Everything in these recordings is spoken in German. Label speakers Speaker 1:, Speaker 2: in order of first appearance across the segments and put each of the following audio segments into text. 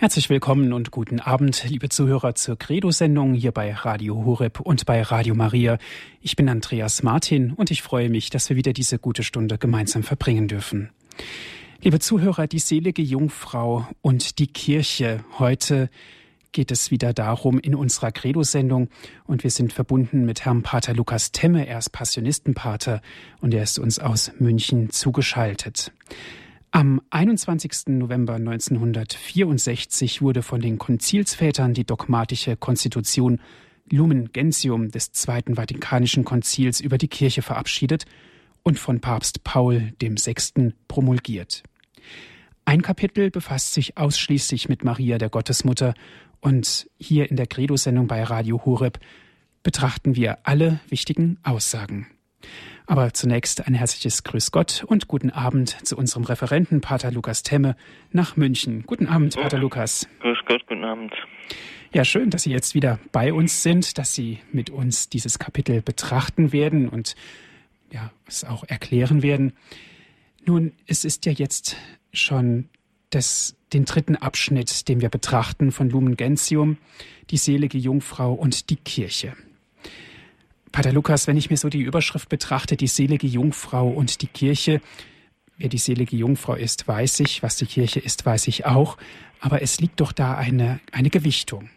Speaker 1: Herzlich willkommen und guten Abend, liebe Zuhörer zur Credo-Sendung hier bei Radio Horeb und bei Radio Maria. Ich bin Andreas Martin und ich freue mich, dass wir wieder diese gute Stunde gemeinsam verbringen dürfen. Liebe Zuhörer, die selige Jungfrau und die Kirche. Heute geht es wieder darum in unserer Credo-Sendung und wir sind verbunden mit Herrn Pater Lukas Temme. Er ist Passionistenpater und er ist uns aus München zugeschaltet. Am 21. November 1964 wurde von den Konzilsvätern die dogmatische Konstitution Lumen Gentium des Zweiten Vatikanischen Konzils über die Kirche verabschiedet und von Papst Paul VI. promulgiert. Ein Kapitel befasst sich ausschließlich mit Maria der Gottesmutter und hier in der Credo-Sendung bei Radio Horeb betrachten wir alle wichtigen Aussagen. Aber zunächst ein herzliches Grüß Gott und guten Abend zu unserem Referenten Pater Lukas Temme nach München. Guten Abend, Pater Lukas.
Speaker 2: Grüß Gott, guten Abend.
Speaker 1: Ja, schön, dass Sie jetzt wieder bei uns sind, dass Sie mit uns dieses Kapitel betrachten werden und ja, es auch erklären werden. Nun, es ist ja jetzt schon das, den dritten Abschnitt, den wir betrachten von Lumen Gentium, die selige Jungfrau und die Kirche. Pater Lukas, wenn ich mir so die Überschrift betrachte, die selige Jungfrau und die Kirche, wer die selige Jungfrau ist, weiß ich, was die Kirche ist, weiß ich auch, aber es liegt doch da eine, eine Gewichtung.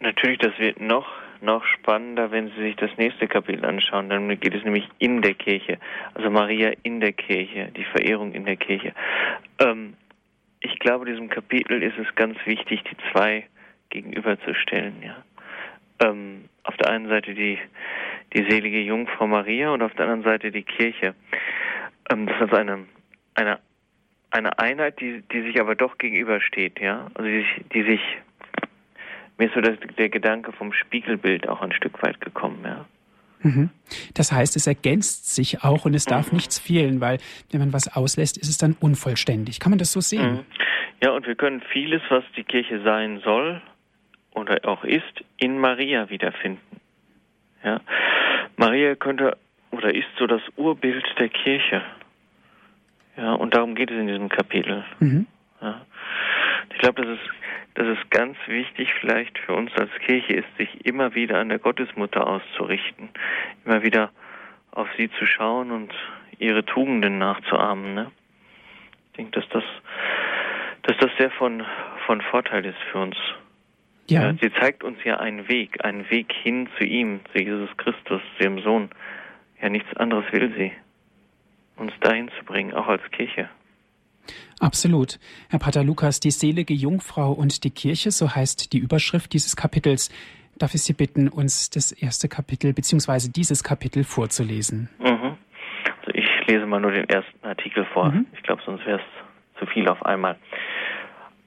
Speaker 2: Natürlich, das wird noch, noch spannender, wenn Sie sich das nächste Kapitel anschauen. Dann geht es nämlich in der Kirche, also Maria in der Kirche, die Verehrung in der Kirche. Ähm, ich glaube, diesem Kapitel ist es ganz wichtig, die zwei gegenüberzustellen. Ja. Ähm, auf der einen Seite die, die selige Jungfrau Maria und auf der anderen Seite die Kirche. Ähm, das ist eine, eine, eine Einheit, die, die sich aber doch gegenübersteht, ja. Also die, die sich, mir ist so das, der Gedanke vom Spiegelbild auch ein Stück weit gekommen, ja.
Speaker 1: Mhm. Das heißt, es ergänzt sich auch und es darf mhm. nichts fehlen, weil wenn man was auslässt, ist es dann unvollständig. Kann man das so sehen? Mhm.
Speaker 2: Ja, und wir können vieles, was die Kirche sein soll, oder auch ist, in Maria wiederfinden. Ja? Maria könnte oder ist so das Urbild der Kirche. Ja, und darum geht es in diesem Kapitel. Mhm. Ja. Ich glaube, das ist, das ist ganz wichtig vielleicht für uns als Kirche ist, sich immer wieder an der Gottesmutter auszurichten, immer wieder auf sie zu schauen und ihre Tugenden nachzuahmen. Ne? Ich denke, dass das, dass das sehr von, von Vorteil ist für uns. Ja. Sie zeigt uns ja einen Weg, einen Weg hin zu ihm, zu Jesus Christus, zu ihrem Sohn. Ja, nichts anderes will sie. Uns dahin zu bringen, auch als Kirche.
Speaker 1: Absolut. Herr Pater Lukas, die selige Jungfrau und die Kirche, so heißt die Überschrift dieses Kapitels. Darf ich Sie bitten, uns das erste Kapitel bzw. dieses Kapitel vorzulesen?
Speaker 2: Mhm. Also ich lese mal nur den ersten Artikel vor. Mhm. Ich glaube, sonst wäre es zu viel auf einmal.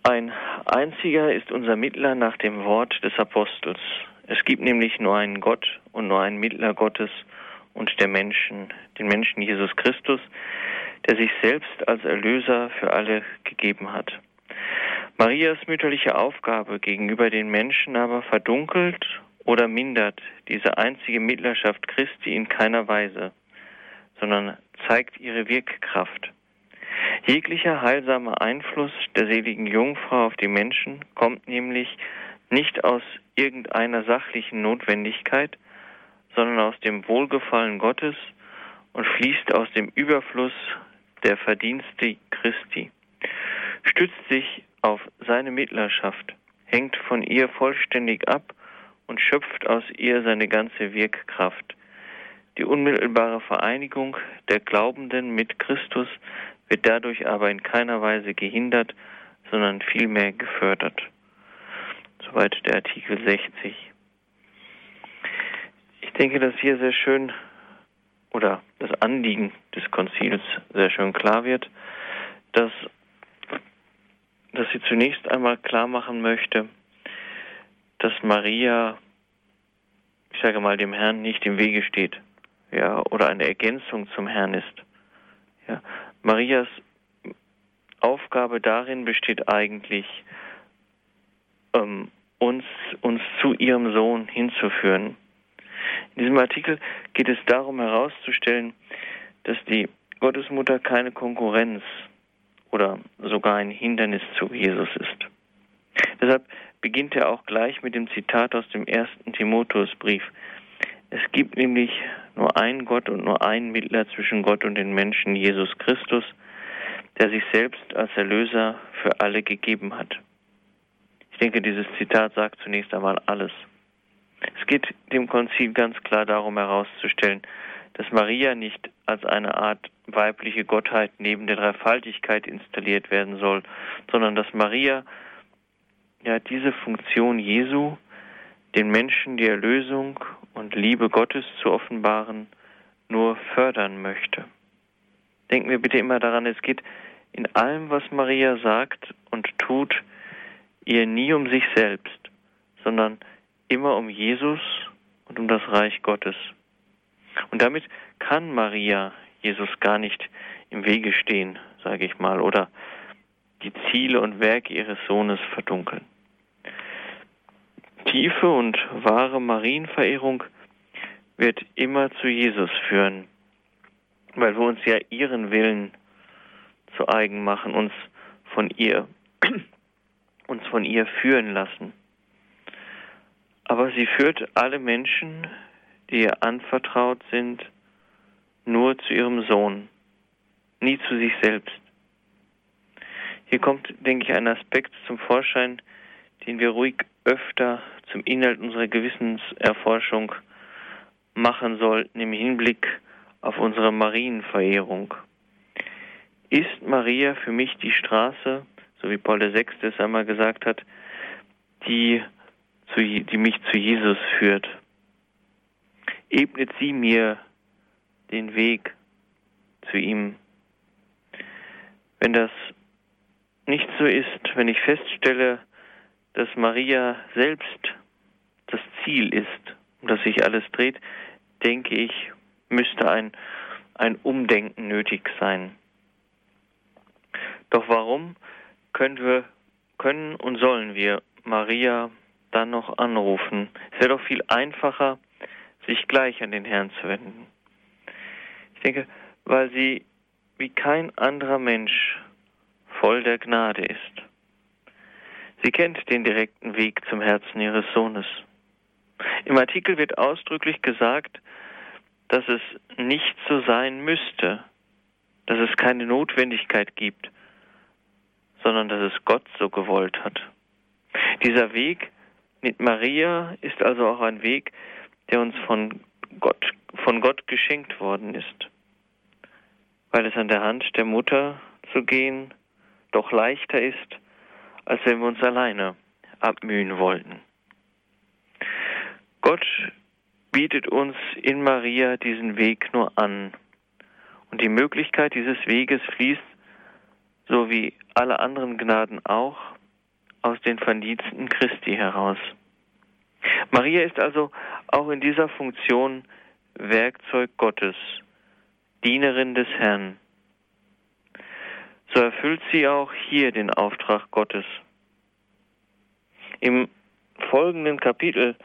Speaker 2: Ein einziger ist unser Mittler nach dem Wort des Apostels. Es gibt nämlich nur einen Gott und nur einen Mittler Gottes und der Menschen, den Menschen Jesus Christus, der sich selbst als Erlöser für alle gegeben hat. Marias mütterliche Aufgabe gegenüber den Menschen aber verdunkelt oder mindert diese einzige Mittlerschaft Christi in keiner Weise, sondern zeigt ihre Wirkkraft. Jeglicher heilsamer Einfluss der seligen Jungfrau auf die Menschen kommt nämlich nicht aus irgendeiner sachlichen Notwendigkeit, sondern aus dem Wohlgefallen Gottes und fließt aus dem Überfluss der Verdienste Christi, stützt sich auf seine Mittlerschaft, hängt von ihr vollständig ab und schöpft aus ihr seine ganze Wirkkraft. Die unmittelbare Vereinigung der Glaubenden mit Christus wird dadurch aber in keiner Weise gehindert, sondern vielmehr gefördert. Soweit der Artikel 60. Ich denke, dass hier sehr schön oder das Anliegen des Konzils sehr schön klar wird, dass, dass sie zunächst einmal klar machen möchte, dass Maria, ich sage mal, dem Herrn nicht im Wege steht, ja, oder eine Ergänzung zum Herrn ist. Ja, Marias Aufgabe darin besteht eigentlich, ähm, uns, uns zu ihrem Sohn hinzuführen. In diesem Artikel geht es darum herauszustellen, dass die Gottesmutter keine Konkurrenz oder sogar ein Hindernis zu Jesus ist. Deshalb beginnt er auch gleich mit dem Zitat aus dem ersten Timotheusbrief. Es gibt nämlich nur einen Gott und nur einen Mittler zwischen Gott und den Menschen, Jesus Christus, der sich selbst als Erlöser für alle gegeben hat. Ich denke, dieses Zitat sagt zunächst einmal alles. Es geht dem Konzil ganz klar darum herauszustellen, dass Maria nicht als eine Art weibliche Gottheit neben der Dreifaltigkeit installiert werden soll, sondern dass Maria ja diese Funktion Jesu, den Menschen die Erlösung und Liebe Gottes zu offenbaren, nur fördern möchte. Denken wir bitte immer daran, es geht in allem, was Maria sagt und tut, ihr nie um sich selbst, sondern immer um Jesus und um das Reich Gottes. Und damit kann Maria Jesus gar nicht im Wege stehen, sage ich mal, oder die Ziele und Werke ihres Sohnes verdunkeln. Tiefe und wahre Marienverehrung wird immer zu Jesus führen, weil wir uns ja ihren Willen zu eigen machen, uns von ihr uns von ihr führen lassen. Aber sie führt alle Menschen, die ihr anvertraut sind, nur zu ihrem Sohn, nie zu sich selbst. Hier kommt, denke ich, ein Aspekt zum Vorschein, den wir ruhig öfter zum Inhalt unserer Gewissenserforschung machen sollten im Hinblick auf unsere Marienverehrung. Ist Maria für mich die Straße, so wie Paul VI. es einmal gesagt hat, die, zu, die mich zu Jesus führt? Ebnet sie mir den Weg zu ihm? Wenn das nicht so ist, wenn ich feststelle, dass Maria selbst das Ziel ist, um das sich alles dreht, denke ich, müsste ein, ein Umdenken nötig sein. Doch warum können wir, können und sollen wir Maria dann noch anrufen? Es wäre doch viel einfacher, sich gleich an den Herrn zu wenden. Ich denke, weil sie wie kein anderer Mensch voll der Gnade ist. Sie kennt den direkten Weg zum Herzen ihres Sohnes. Im Artikel wird ausdrücklich gesagt, dass es nicht so sein müsste, dass es keine Notwendigkeit gibt, sondern dass es Gott so gewollt hat. Dieser Weg mit Maria ist also auch ein Weg, der uns von Gott, von Gott geschenkt worden ist, weil es an der Hand der Mutter zu gehen doch leichter ist, als wenn wir uns alleine abmühen wollten. Gott bietet uns in Maria diesen Weg nur an. Und die Möglichkeit dieses Weges fließt, so wie alle anderen Gnaden auch, aus den Verdiensten Christi heraus. Maria ist also auch in dieser Funktion Werkzeug Gottes, Dienerin des Herrn so erfüllt sie auch hier den Auftrag Gottes. Im folgenden Kapitel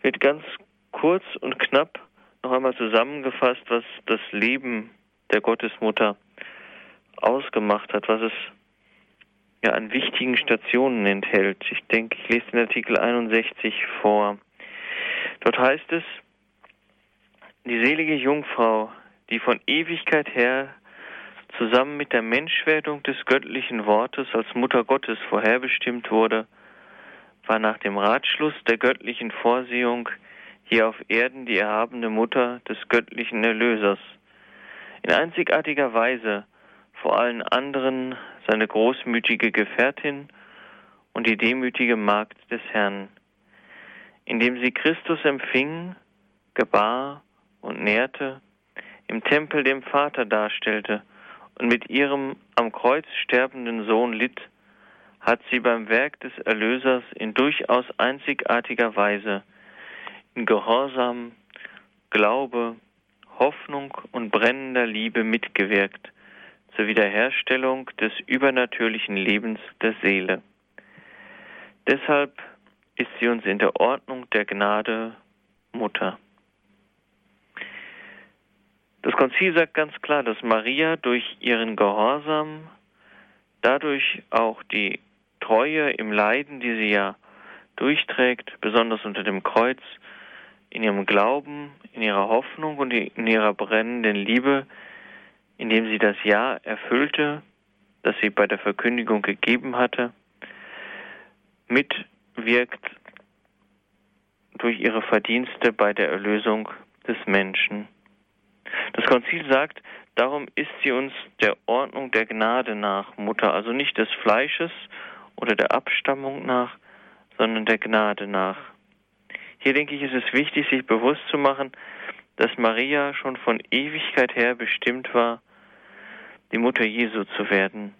Speaker 2: wird ganz kurz und knapp noch einmal zusammengefasst, was das Leben der Gottesmutter ausgemacht hat, was es ja an wichtigen Stationen enthält. Ich denke, ich lese den Artikel 61 vor. Dort heißt es, die selige Jungfrau, die von Ewigkeit her zusammen mit der Menschwerdung des göttlichen Wortes als Mutter Gottes vorherbestimmt wurde, war nach dem Ratschluss der göttlichen Vorsehung hier auf Erden die erhabene Mutter des göttlichen Erlösers. In einzigartiger Weise vor allen anderen seine großmütige Gefährtin und die demütige Magd des Herrn. Indem sie Christus empfing, gebar und nährte, im Tempel dem Vater darstellte und mit ihrem am Kreuz sterbenden Sohn litt, hat sie beim Werk des Erlösers in durchaus einzigartiger Weise in Gehorsam, Glaube, Hoffnung und brennender Liebe mitgewirkt zur Wiederherstellung des übernatürlichen Lebens der Seele. Deshalb ist sie uns in der Ordnung der Gnade Mutter. Das Konzil sagt ganz klar, dass Maria durch ihren Gehorsam dadurch auch die Treue im Leiden, die sie ja durchträgt, besonders unter dem Kreuz, in ihrem Glauben, in ihrer Hoffnung und in ihrer brennenden Liebe, indem sie das Ja erfüllte, das sie bei der Verkündigung gegeben hatte, mitwirkt durch ihre Verdienste bei der Erlösung des Menschen. Das Konzil sagt, darum ist sie uns der Ordnung der Gnade nach Mutter, also nicht des Fleisches oder der Abstammung nach, sondern der Gnade nach. Hier denke ich, ist es wichtig, sich bewusst zu machen, dass Maria schon von Ewigkeit her bestimmt war, die Mutter Jesu zu werden.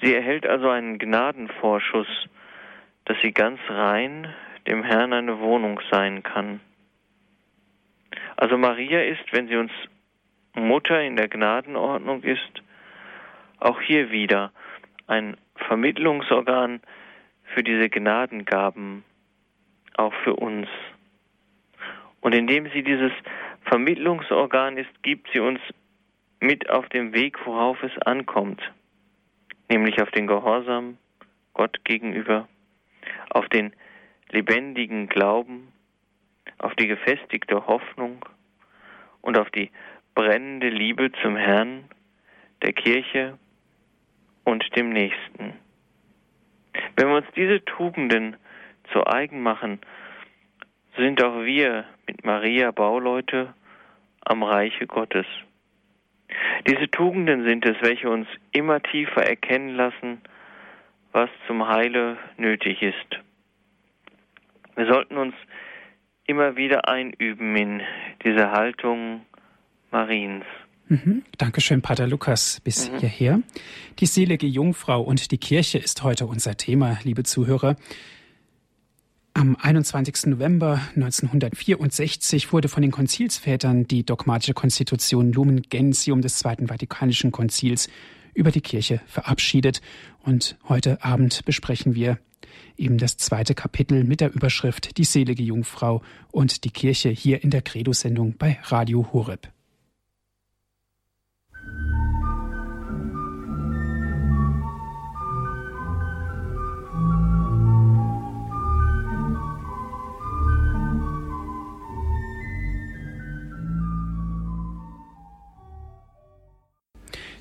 Speaker 2: Sie erhält also einen Gnadenvorschuss, dass sie ganz rein dem Herrn eine Wohnung sein kann. Also Maria ist, wenn sie uns Mutter in der Gnadenordnung ist, auch hier wieder ein Vermittlungsorgan für diese Gnadengaben, auch für uns. Und indem sie dieses Vermittlungsorgan ist, gibt sie uns mit auf dem Weg, worauf es ankommt, nämlich auf den Gehorsam Gott gegenüber, auf den lebendigen Glauben, auf die gefestigte Hoffnung und auf die brennende Liebe zum Herrn, der Kirche und dem Nächsten. Wenn wir uns diese Tugenden zu eigen machen, sind auch wir mit Maria Bauleute am Reiche Gottes. Diese Tugenden sind es, welche uns immer tiefer erkennen lassen, was zum Heile nötig ist. Wir sollten uns immer wieder einüben in diese Haltung Mariens.
Speaker 1: Mhm. Dankeschön, Pater Lukas, bis mhm. hierher. Die selige Jungfrau und die Kirche ist heute unser Thema, liebe Zuhörer. Am 21. November 1964 wurde von den Konzilsvätern die dogmatische Konstitution Lumen Gentium des Zweiten Vatikanischen Konzils über die Kirche verabschiedet. Und heute Abend besprechen wir eben das zweite Kapitel mit der Überschrift Die selige Jungfrau und die Kirche hier in der Credo-Sendung bei Radio Horeb.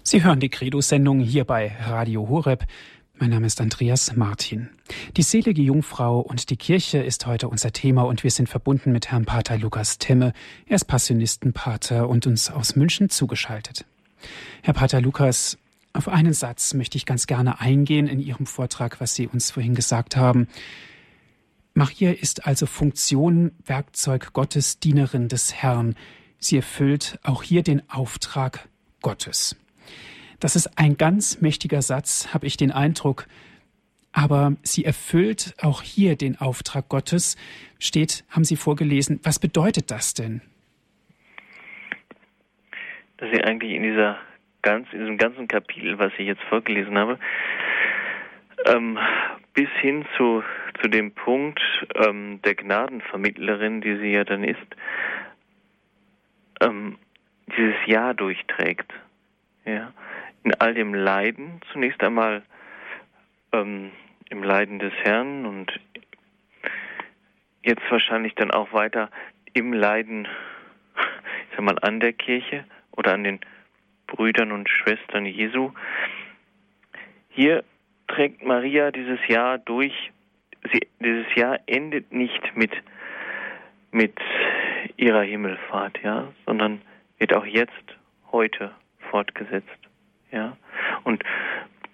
Speaker 1: Sie hören die Credo-Sendung hier bei Radio Horeb. Mein Name ist Andreas Martin. Die selige Jungfrau und die Kirche ist heute unser Thema und wir sind verbunden mit Herrn Pater Lukas Temme. Er ist Passionistenpater und uns aus München zugeschaltet. Herr Pater Lukas, auf einen Satz möchte ich ganz gerne eingehen in Ihrem Vortrag, was Sie uns vorhin gesagt haben. Maria ist also Funktion, Werkzeug Gottes, Dienerin des Herrn. Sie erfüllt auch hier den Auftrag Gottes. Das ist ein ganz mächtiger Satz, habe ich den Eindruck. Aber sie erfüllt auch hier den Auftrag Gottes. Steht, haben Sie vorgelesen. Was bedeutet das denn?
Speaker 2: Dass sie eigentlich in dieser ganz, in diesem ganzen Kapitel, was ich jetzt vorgelesen habe, ähm, bis hin zu, zu dem Punkt ähm, der Gnadenvermittlerin, die sie ja dann ist, ähm, dieses Jahr durchträgt. Ja in all dem Leiden, zunächst einmal ähm, im Leiden des Herrn und jetzt wahrscheinlich dann auch weiter im Leiden, ich sag mal, an der Kirche oder an den Brüdern und Schwestern Jesu. Hier trägt Maria dieses Jahr durch. Sie, dieses Jahr endet nicht mit, mit ihrer Himmelfahrt, ja, sondern wird auch jetzt, heute fortgesetzt. Ja. Und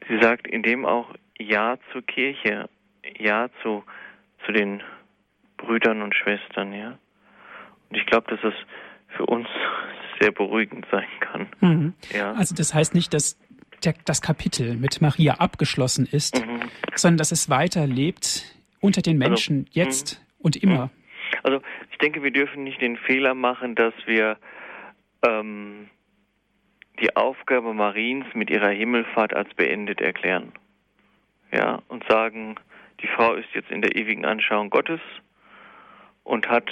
Speaker 2: sie sagt in dem auch Ja zur Kirche, Ja zu, zu den Brüdern und Schwestern, ja. Und ich glaube, dass es für uns sehr beruhigend sein kann.
Speaker 1: Mhm. Ja. Also das heißt nicht, dass der, das Kapitel mit Maria abgeschlossen ist, mhm. sondern dass es weiterlebt unter den also, Menschen also, jetzt mhm. und immer.
Speaker 2: Also ich denke, wir dürfen nicht den Fehler machen, dass wir ähm, die Aufgabe Mariens mit ihrer Himmelfahrt als beendet erklären. Ja, und sagen, die Frau ist jetzt in der ewigen Anschauung Gottes und hat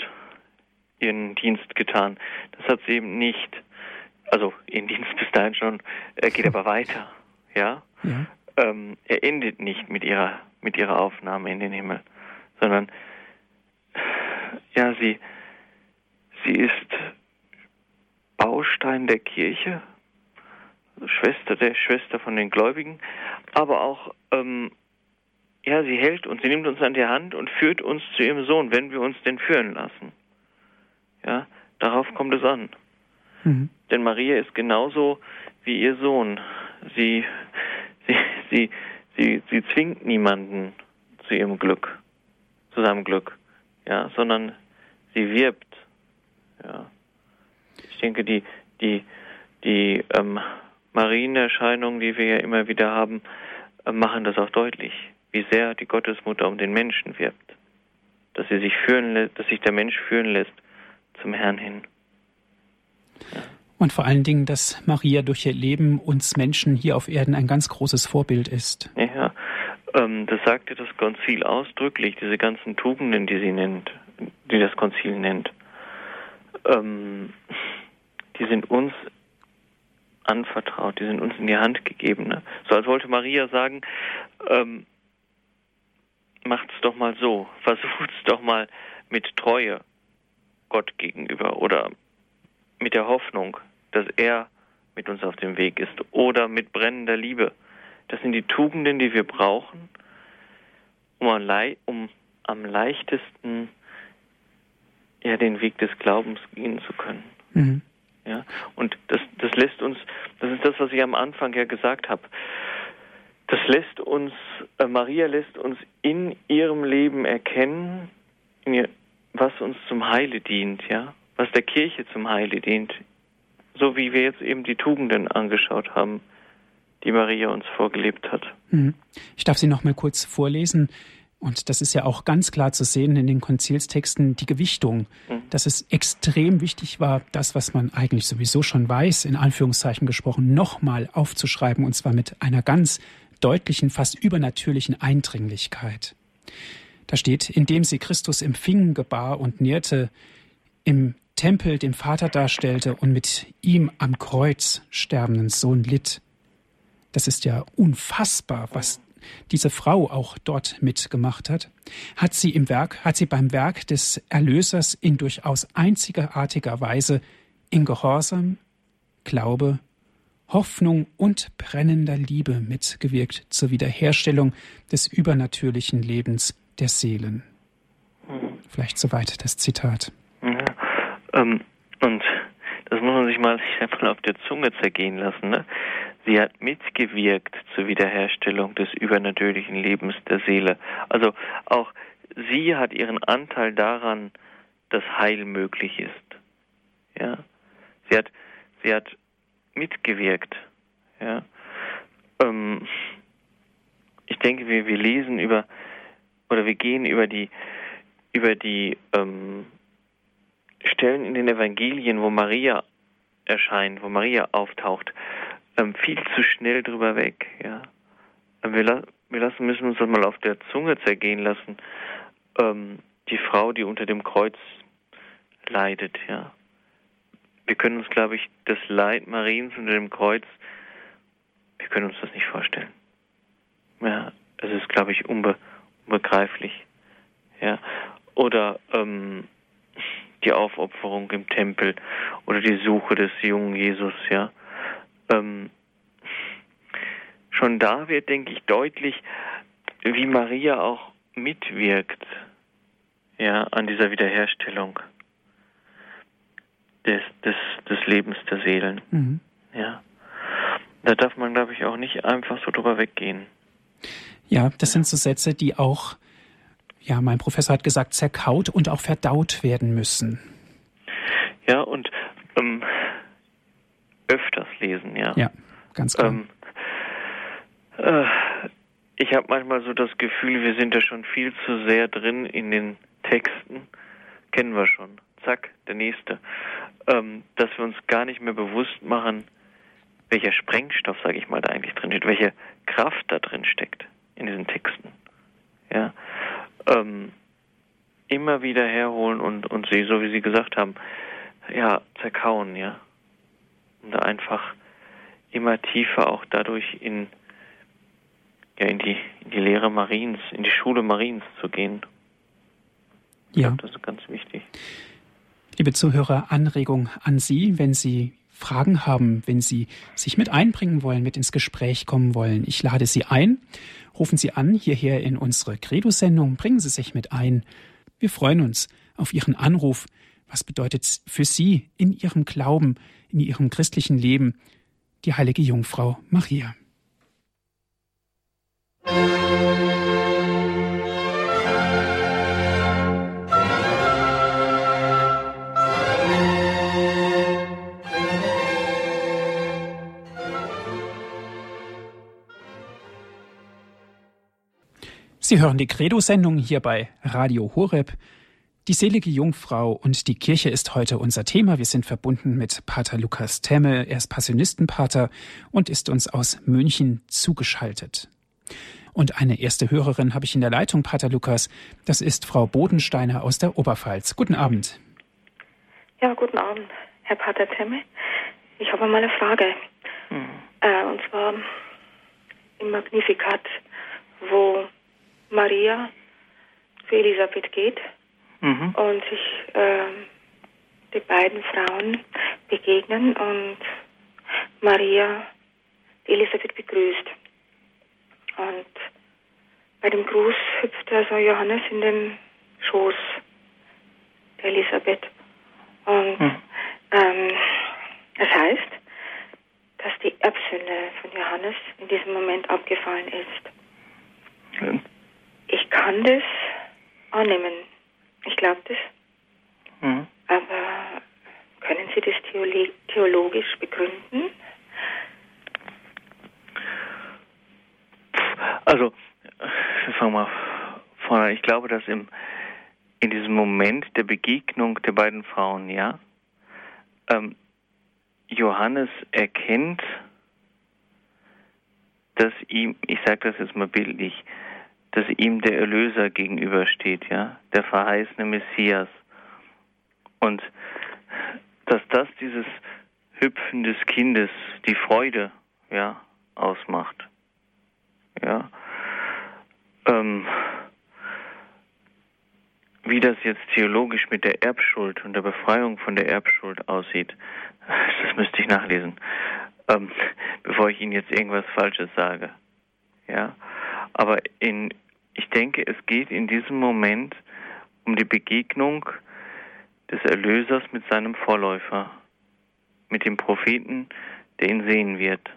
Speaker 2: ihren Dienst getan. Das hat sie eben nicht. Also ihren Dienst bis dahin schon, er geht aber weiter. Ja. ja. ähm, er endet nicht mit ihrer, mit ihrer Aufnahme in den Himmel, sondern ja, sie, sie ist Baustein der Kirche, Schwester der Schwester von den Gläubigen, aber auch ähm, ja, sie hält uns, sie nimmt uns an die Hand und führt uns zu ihrem Sohn, wenn wir uns denn führen lassen. Ja, darauf kommt es an. Mhm. Denn Maria ist genauso wie ihr Sohn. Sie, sie, sie, sie, sie zwingt niemanden zu ihrem Glück, zu seinem Glück, ja, sondern sie wirbt. Ja. Ich denke, die, die, die ähm, Marienerscheinungen, die wir ja immer wieder haben, äh, machen das auch deutlich wie sehr die Gottesmutter um den Menschen wirbt, dass sie sich führen lässt, dass sich der Mensch führen lässt zum Herrn hin.
Speaker 1: Ja. Und vor allen Dingen, dass Maria durch ihr Leben uns Menschen hier auf Erden ein ganz großes Vorbild ist.
Speaker 2: Ja, ähm, das sagte das Konzil ausdrücklich, diese ganzen Tugenden, die sie nennt, die das Konzil nennt. Ähm, die sind uns anvertraut, die sind uns in die Hand gegeben. Ne? So als wollte Maria sagen, ähm, macht's doch mal so. Versucht's doch mal mit Treue Gott gegenüber oder mit der Hoffnung, dass er mit uns auf dem Weg ist oder mit brennender Liebe. Das sind die Tugenden, die wir brauchen, um am, um am leichtesten ja den Weg des Glaubens gehen zu können. Mhm. Ja, und das, das lässt uns, das ist das, was ich am Anfang ja gesagt habe das lässt uns, äh, Maria lässt uns in ihrem Leben erkennen, ihr, was uns zum Heile dient, ja, was der Kirche zum Heile dient, so wie wir jetzt eben die Tugenden angeschaut haben, die Maria uns vorgelebt hat.
Speaker 1: Mhm. Ich darf sie noch mal kurz vorlesen. Und das ist ja auch ganz klar zu sehen in den Konzilstexten, die Gewichtung, mhm. dass es extrem wichtig war, das, was man eigentlich sowieso schon weiß, in Anführungszeichen gesprochen, nochmal aufzuschreiben, und zwar mit einer ganz deutlichen, fast übernatürlichen Eindringlichkeit. Da steht, indem sie Christus empfingen, gebar und nährte, im Tempel den Vater darstellte und mit ihm am Kreuz sterbenden Sohn litt. Das ist ja unfassbar, was diese Frau auch dort mitgemacht hat, hat sie im Werk, hat sie beim Werk des Erlösers in durchaus einzigartiger Weise in Gehorsam, Glaube Hoffnung und brennender Liebe mitgewirkt zur Wiederherstellung des übernatürlichen Lebens der Seelen. Mhm. Vielleicht soweit das Zitat.
Speaker 2: Ja, ähm, und das muss man sich mal, mal auf der Zunge zergehen lassen. Ne? Sie hat mitgewirkt zur Wiederherstellung des übernatürlichen Lebens der Seele. Also auch sie hat ihren Anteil daran, dass Heil möglich ist. Ja, sie hat, sie hat mitgewirkt. Ja. Ähm, ich denke, wir, wir lesen über oder wir gehen über die über die ähm, Stellen in den Evangelien, wo Maria erscheint, wo Maria auftaucht, ähm, viel zu schnell drüber weg. Ja. Ähm, wir, la wir lassen, müssen uns das mal auf der Zunge zergehen lassen. Ähm, die Frau, die unter dem Kreuz leidet, ja wir können uns, glaube ich, das Leid Mariens unter dem Kreuz, wir können uns das nicht vorstellen. Ja, es ist, glaube ich, unbe unbegreiflich. Ja, oder ähm, die Aufopferung im Tempel oder die Suche des jungen Jesus, ja. Ähm, schon da wird, denke ich, deutlich, wie Maria auch mitwirkt, ja, an dieser Wiederherstellung des, des, des Lebens der Seelen. Mhm. Ja. Da darf man, glaube ich, auch nicht einfach so drüber weggehen.
Speaker 1: Ja, das sind so Sätze, die auch, ja, mein Professor hat gesagt, zerkaut und auch verdaut werden müssen.
Speaker 2: Ja, und ähm, öfters lesen, ja.
Speaker 1: Ja, ganz klar.
Speaker 2: Ähm, äh, ich habe manchmal so das Gefühl, wir sind da schon viel zu sehr drin in den Texten. Kennen wir schon. Zack, der nächste ähm, dass wir uns gar nicht mehr bewusst machen, welcher Sprengstoff, sage ich mal, da eigentlich drin steht, welche Kraft da drin steckt in diesen Texten. Ja, ähm, immer wieder herholen und, und sie, so wie Sie gesagt haben, ja, zerkauen, ja. Und da einfach immer tiefer auch dadurch in, ja, in die, in die Lehre Mariens, in die Schule Mariens zu gehen.
Speaker 1: Ich ja. Glaub,
Speaker 2: das ist ganz wichtig.
Speaker 1: Liebe Zuhörer, Anregung an Sie, wenn Sie Fragen haben, wenn Sie sich mit einbringen wollen, mit ins Gespräch kommen wollen. Ich lade Sie ein. Rufen Sie an hierher in unsere Credo-Sendung. Bringen Sie sich mit ein. Wir freuen uns auf Ihren Anruf. Was bedeutet für Sie in Ihrem Glauben, in Ihrem christlichen Leben die heilige Jungfrau Maria? Sie hören die Credo-Sendung hier bei Radio Horeb. Die selige Jungfrau und die Kirche ist heute unser Thema. Wir sind verbunden mit Pater Lukas Temme. Er ist Passionistenpater und ist uns aus München zugeschaltet. Und eine erste Hörerin habe ich in der Leitung, Pater Lukas. Das ist Frau Bodensteiner aus der Oberpfalz. Guten Abend.
Speaker 3: Ja, guten Abend, Herr Pater Temme. Ich habe mal eine Frage. Mhm. Äh, und zwar im Magnificat, wo Maria für Elisabeth geht mhm. und sich äh, die beiden Frauen begegnen und Maria Elisabeth begrüßt. Und bei dem Gruß hüpft also Johannes in den Schoß der Elisabeth. Und mhm. ähm, das heißt, dass die Erbsünde von Johannes in diesem Moment abgefallen ist. Ich kann das annehmen. Ich glaube das. Mhm. Aber können Sie das theologisch begründen?
Speaker 2: Also, wir fangen mal vorne. Ich glaube, dass im, in diesem Moment der Begegnung der beiden Frauen, ja, ähm, Johannes erkennt, dass ihm, ich sage das jetzt mal bildlich, dass ihm der Erlöser gegenübersteht, ja, der verheißene Messias. Und dass das dieses Hüpfen des Kindes, die Freude, ja, ausmacht. Ja. Ähm, wie das jetzt theologisch mit der Erbschuld und der Befreiung von der Erbschuld aussieht, das müsste ich nachlesen, ähm, bevor ich Ihnen jetzt irgendwas Falsches sage. Ja, aber in, ich denke, es geht in diesem Moment um die Begegnung des Erlösers mit seinem Vorläufer, mit dem Propheten, der ihn sehen wird,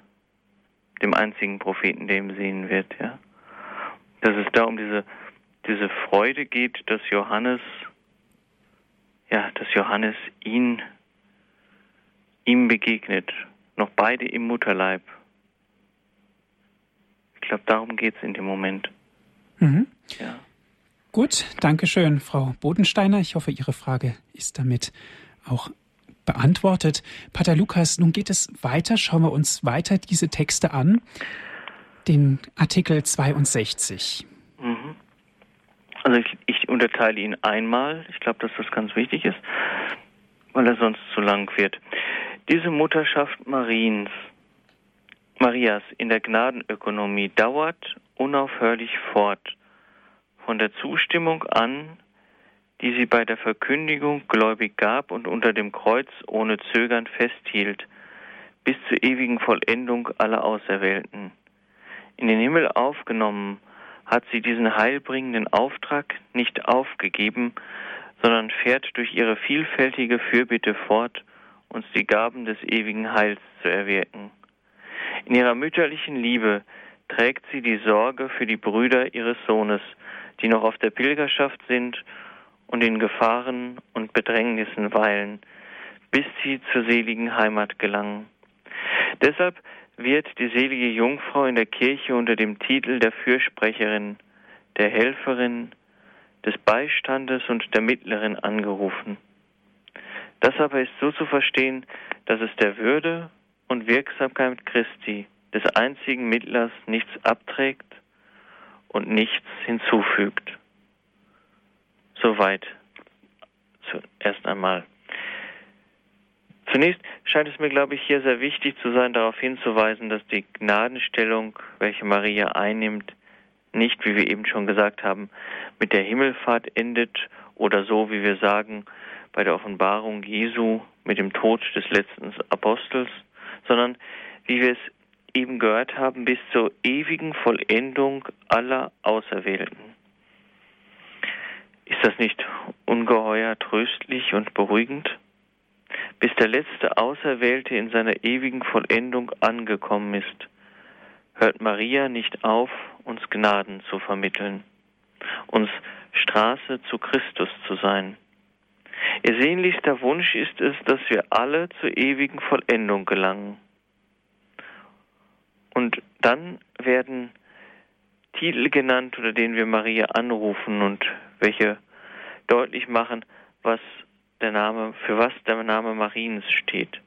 Speaker 2: dem einzigen Propheten, der ihn sehen wird, ja. Dass es da um diese, diese Freude geht, dass Johannes, ja, dass Johannes ihn, ihm begegnet, noch beide im Mutterleib. Ich glaube, darum geht es in dem Moment.
Speaker 1: Mhm. Ja. Gut, danke schön, Frau Bodensteiner. Ich hoffe, Ihre Frage ist damit auch beantwortet. Pater Lukas, nun geht es weiter. Schauen wir uns weiter diese Texte an. Den Artikel 62. Mhm.
Speaker 2: Also ich, ich unterteile ihn einmal. Ich glaube, dass das ganz wichtig ist, weil er sonst zu lang wird. Diese Mutterschaft Mariens Marias in der Gnadenökonomie dauert unaufhörlich fort, von der Zustimmung an, die sie bei der Verkündigung gläubig gab und unter dem Kreuz ohne Zögern festhielt, bis zur ewigen Vollendung aller Auserwählten. In den Himmel aufgenommen hat sie diesen heilbringenden Auftrag nicht aufgegeben, sondern fährt durch ihre vielfältige Fürbitte fort, uns die Gaben des ewigen Heils zu erwirken. In ihrer mütterlichen Liebe trägt sie die Sorge für die Brüder ihres Sohnes, die noch auf der Pilgerschaft sind und in Gefahren und Bedrängnissen weilen, bis sie zur seligen Heimat gelangen. Deshalb wird die selige Jungfrau in der Kirche unter dem Titel der Fürsprecherin, der Helferin, des Beistandes und der Mittlerin angerufen. Das aber ist so zu verstehen, dass es der Würde und Wirksamkeit Christi, des einzigen Mittlers, nichts abträgt und nichts hinzufügt. Soweit zuerst einmal. Zunächst scheint es mir, glaube ich, hier sehr wichtig zu sein, darauf hinzuweisen, dass die Gnadenstellung, welche Maria einnimmt, nicht, wie wir eben schon gesagt haben, mit der Himmelfahrt endet oder so, wie wir sagen, bei der Offenbarung Jesu mit dem Tod des letzten Apostels, sondern wie wir es eben gehört haben, bis zur ewigen Vollendung aller Auserwählten. Ist das nicht ungeheuer tröstlich und beruhigend? Bis der letzte Auserwählte in seiner ewigen Vollendung angekommen ist, hört Maria nicht auf, uns Gnaden zu vermitteln, uns Straße zu Christus zu sein. Ihr sehnlichster Wunsch ist es, dass wir alle zur ewigen Vollendung gelangen. Und dann werden Titel genannt, unter denen wir Maria anrufen und welche deutlich machen, was der Name, für was der Name Mariens steht.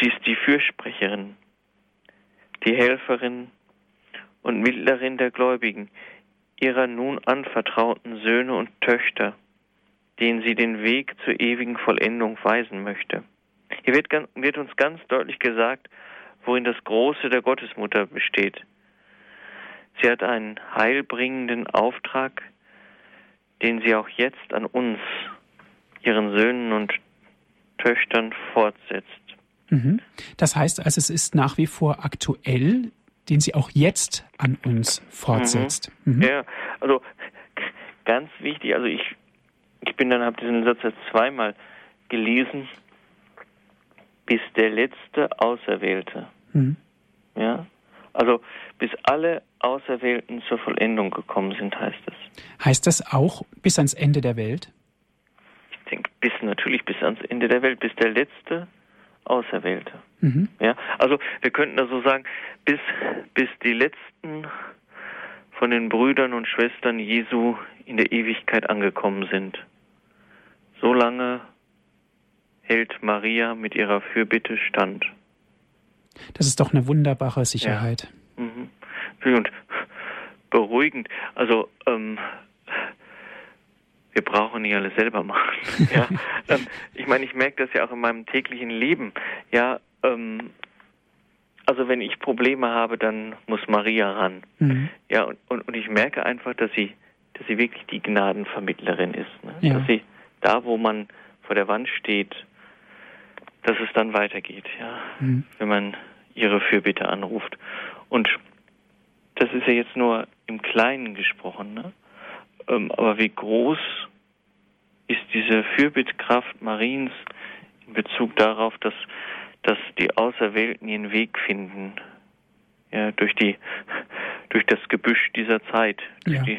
Speaker 2: Sie ist die Fürsprecherin, die Helferin und Mittlerin der Gläubigen, ihrer nun anvertrauten Söhne und Töchter, denen sie den Weg zur ewigen Vollendung weisen möchte. Hier wird, wird uns ganz deutlich gesagt, worin das Große der Gottesmutter besteht. Sie hat einen heilbringenden Auftrag, den sie auch jetzt an uns, ihren Söhnen und Töchtern fortsetzt.
Speaker 1: Mhm. Das heißt also, es ist nach wie vor aktuell, den sie auch jetzt an uns fortsetzt.
Speaker 2: Mhm. Mhm. Ja, also ganz wichtig, also ich, ich bin dann, habe diesen Satz jetzt zweimal gelesen, bis der letzte Auserwählte. Mhm. Ja, also bis alle Auserwählten zur Vollendung gekommen sind, heißt es.
Speaker 1: Heißt das auch bis ans Ende der Welt?
Speaker 2: Ich denke, bis natürlich bis ans Ende der Welt, bis der letzte Auserwählte. Mhm. Ja, also wir könnten da so sagen, bis, bis die letzten von den Brüdern und Schwestern Jesu in der Ewigkeit angekommen sind. So lange hält Maria mit ihrer Fürbitte stand.
Speaker 1: Das ist doch eine wunderbare Sicherheit.
Speaker 2: Ja. Mhm. Und beruhigend. Also ähm, wir brauchen nicht alles selber machen. ja, ähm, ich meine, ich merke das ja auch in meinem täglichen Leben. Ja, ähm, also wenn ich Probleme habe, dann muss Maria ran. Mhm. Ja, und, und, und, ich merke einfach, dass sie, dass sie wirklich die Gnadenvermittlerin ist. Ne? Ja. Dass sie da, wo man vor der Wand steht, dass es dann weitergeht, ja, mhm. wenn man ihre Fürbitte anruft. Und das ist ja jetzt nur im Kleinen gesprochen, ne? Ähm, aber wie groß ist diese Fürbittkraft Mariens in Bezug darauf, dass, dass die Auserwählten ihren Weg finden, ja, durch die, durch das Gebüsch dieser Zeit, durch ja. die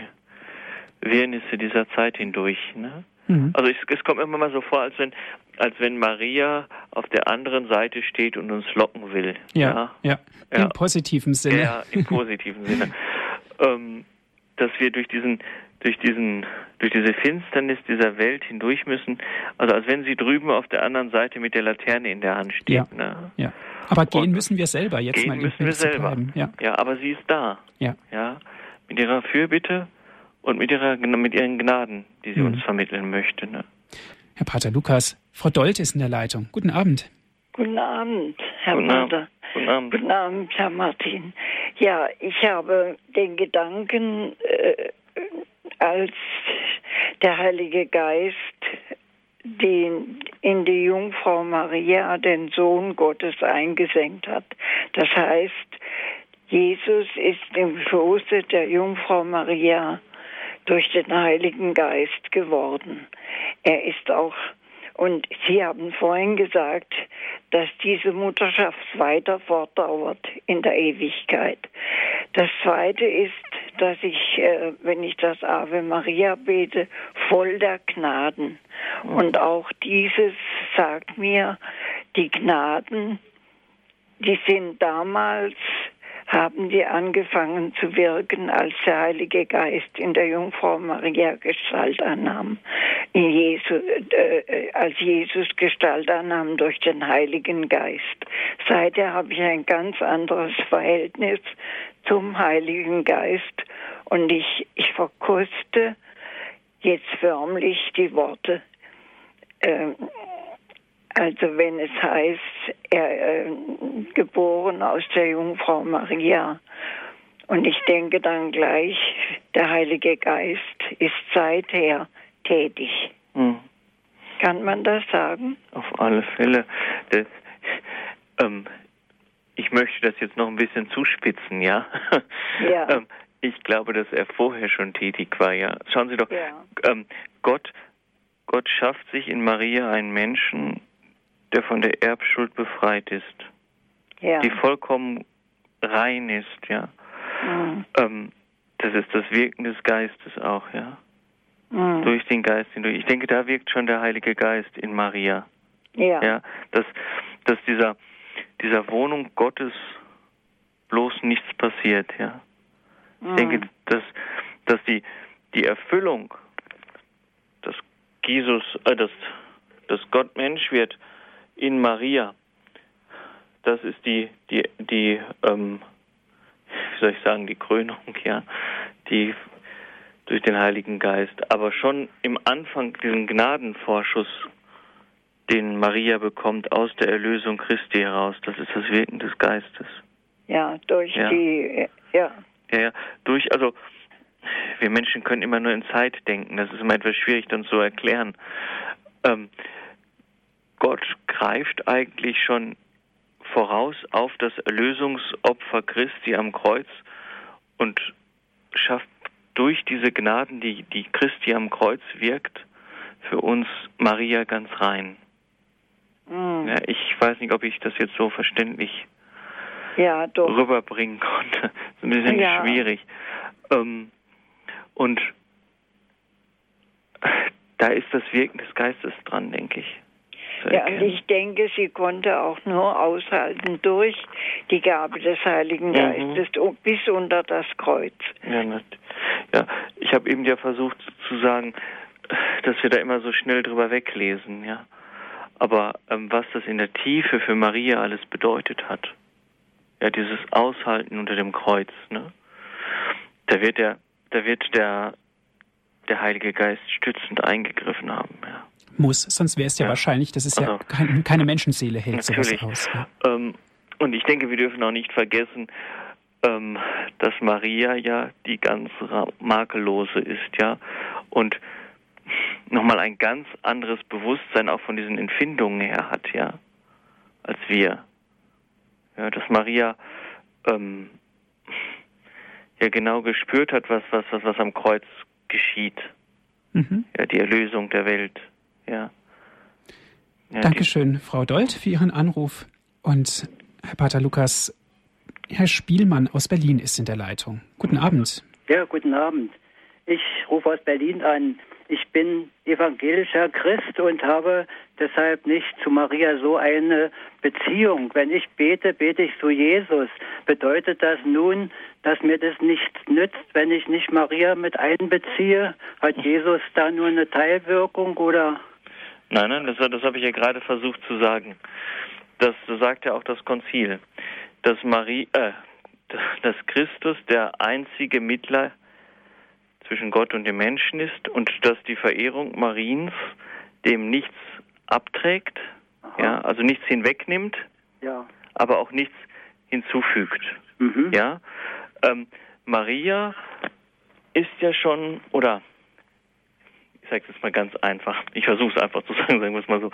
Speaker 2: Wirrnisse dieser Zeit hindurch, ne? Mhm. Also es, es, kommt immer mal so vor, als wenn, als wenn Maria auf der anderen Seite steht und uns locken will.
Speaker 1: Ja, ja, ja. im positiven Sinne.
Speaker 2: Ja, im positiven Sinne. Ähm, dass wir durch diesen, durch diesen, durch diese Finsternis dieser Welt hindurch müssen. Also als wenn sie drüben auf der anderen Seite mit der Laterne in der Hand steht.
Speaker 1: Ja, ne? ja. Aber gehen und müssen wir selber jetzt
Speaker 2: gehen
Speaker 1: mal.
Speaker 2: müssen wir selber. Ja. ja, aber sie ist da.
Speaker 1: Ja.
Speaker 2: Ja. Mit ihrer Fürbitte und mit, ihrer, mit ihren Gnaden, die sie mhm. uns vermitteln möchte. Ne?
Speaker 1: Herr Pater Lukas, Frau Dolt ist in der Leitung. Guten Abend.
Speaker 4: Guten Abend, Herr
Speaker 2: Guten
Speaker 4: Pater.
Speaker 2: Abend. Guten Abend.
Speaker 4: Guten Abend, Herr Martin. Ja, ich habe den Gedanken, äh, als der Heilige Geist den in die Jungfrau Maria den Sohn Gottes eingesenkt hat. Das heißt, Jesus ist im Schoße der Jungfrau Maria durch den Heiligen Geist geworden. Er ist auch, und Sie haben vorhin gesagt, dass diese Mutterschaft weiter fortdauert in der Ewigkeit. Das Zweite ist, dass ich, äh, wenn ich das Ave Maria bete, voll der Gnaden. Und auch dieses sagt mir, die Gnaden, die sind damals haben die angefangen zu wirken, als der Heilige Geist in der Jungfrau Maria Gestalt annahm, in Jesu, äh, als Jesus Gestalt annahm durch den Heiligen Geist. Seither habe ich ein ganz anderes Verhältnis zum Heiligen Geist und ich, ich verkoste jetzt förmlich die Worte. Äh, Also wenn es heißt, er äh, geboren aus der Jungfrau Maria. Und ich denke dann gleich, der Heilige Geist ist seither tätig. Hm. Kann man das sagen?
Speaker 2: Auf alle Fälle. Das, ähm, ich möchte das jetzt noch ein bisschen zuspitzen, ja? Ja. ähm, ich glaube, dass er vorher schon tätig war, ja. Schauen Sie doch, ja. ähm, Gott, Gott schafft sich in Maria einen Menschen, der von der Erbschuld befreit ist, ja. die vollkommen rein ist, ja. Mhm. Ähm, das ist das Wirken des Geistes auch, ja. Mhm. Durch den Geist hindurch. Ich denke, da wirkt schon der Heilige Geist in Maria. Ja. Ja, dass, dass dieser, dieser Wohnung Gottes bloß nichts passiert, ja. Ich denke, mhm. dass, dass die, die Erfüllung, dass Jesus, äh, dass, dass Gott Mensch wird in Maria, das ist die, die, die, ähm, wie soll ich sagen, die Krönung, ja, die durch den Heiligen Geist. Aber schon im Anfang diesen Gnadenvorschuss, den Maria bekommt aus der Erlösung Christi heraus, das ist das Wirken des Geistes.
Speaker 4: Ja, durch ja. die, ja.
Speaker 2: Ja, ja, durch, also wir Menschen können immer nur in Zeit denken. Das ist immer etwas schwierig dann zu erklären. Ähm, Gott greift eigentlich schon voraus auf das Erlösungsopfer Christi am Kreuz und schafft durch diese Gnaden, die, die Christi am Kreuz wirkt, für uns Maria ganz rein. Mm. Ja, ich weiß nicht, ob ich das jetzt so verständlich ja, rüberbringen konnte. Das ist ein bisschen ja. schwierig. Ähm, und da ist das Wirken des Geistes dran, denke ich.
Speaker 4: Ja, und ich denke, sie konnte auch nur aushalten durch die Gabe des Heiligen mhm. Geistes mhm. bis unter das Kreuz.
Speaker 2: Ja, ja. ich habe eben ja versucht zu sagen, dass wir da immer so schnell drüber weglesen, ja. Aber ähm, was das in der Tiefe für Maria alles bedeutet hat, ja, dieses Aushalten unter dem Kreuz, ne? Da wird der, da wird der, der Heilige Geist stützend eingegriffen haben, ja.
Speaker 1: Muss, sonst wäre es ja, ja, wahrscheinlich, das ist also, ja kein, keine Menschenseele hält natürlich. sowas aus. Ja.
Speaker 2: Ähm, und ich denke, wir dürfen auch nicht vergessen, ähm, dass Maria ja die ganz makellose ist, ja, und nochmal ein ganz anderes Bewusstsein auch von diesen Empfindungen her hat, ja, als wir. Ja, dass Maria ähm, ja genau gespürt hat, was, was, was, was am Kreuz geschieht. Mhm. Ja, die Erlösung der Welt. Ja.
Speaker 1: ja Dankeschön, Frau Dold, für Ihren Anruf. Und Herr Pater Lukas, Herr Spielmann aus Berlin ist in der Leitung. Guten Abend.
Speaker 5: Ja, guten Abend. Ich rufe aus Berlin an. Ich bin evangelischer Christ und habe deshalb nicht zu Maria so eine Beziehung. Wenn ich bete, bete ich zu Jesus. Bedeutet das nun, dass mir das nichts nützt, wenn ich nicht Maria mit einbeziehe? Hat Jesus da nur eine Teilwirkung oder?
Speaker 2: Nein, nein, das, das habe ich ja gerade versucht zu sagen. Das sagt ja auch das Konzil, dass Marie, äh, dass Christus der einzige Mittler zwischen Gott und dem Menschen ist und dass die Verehrung Mariens dem nichts abträgt, ja, also nichts hinwegnimmt, ja. aber auch nichts hinzufügt. Mhm. Ja, ähm, Maria ist ja schon, oder ich sage es jetzt mal ganz einfach, ich versuche es einfach zu sagen, sagen wir es mal so,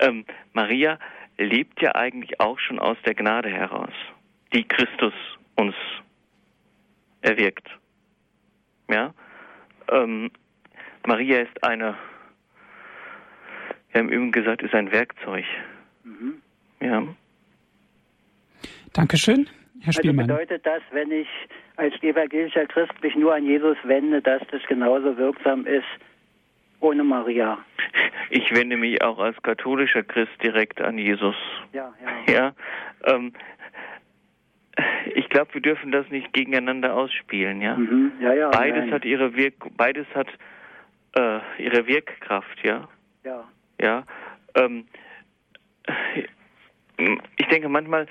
Speaker 2: ähm, Maria lebt ja eigentlich auch schon aus der Gnade heraus, die Christus uns erwirkt. Ja, ähm, Maria ist eine, wir haben eben gesagt, ist ein Werkzeug. Mhm. Ja.
Speaker 1: Dankeschön, Herr also Spielmann.
Speaker 5: Also bedeutet das, wenn ich als evangelischer Christ mich nur an Jesus wende, dass das genauso wirksam ist ohne Maria?
Speaker 2: Ich wende mich auch als katholischer Christ direkt an Jesus. Ja, ja. ja ähm, ich glaube, wir dürfen das nicht gegeneinander ausspielen, ja. Mhm. ja, ja beides nein. hat ihre Wirk, beides hat äh, ihre Wirkkraft, ja. Ja. Ja. Ähm, ich denke manchmal,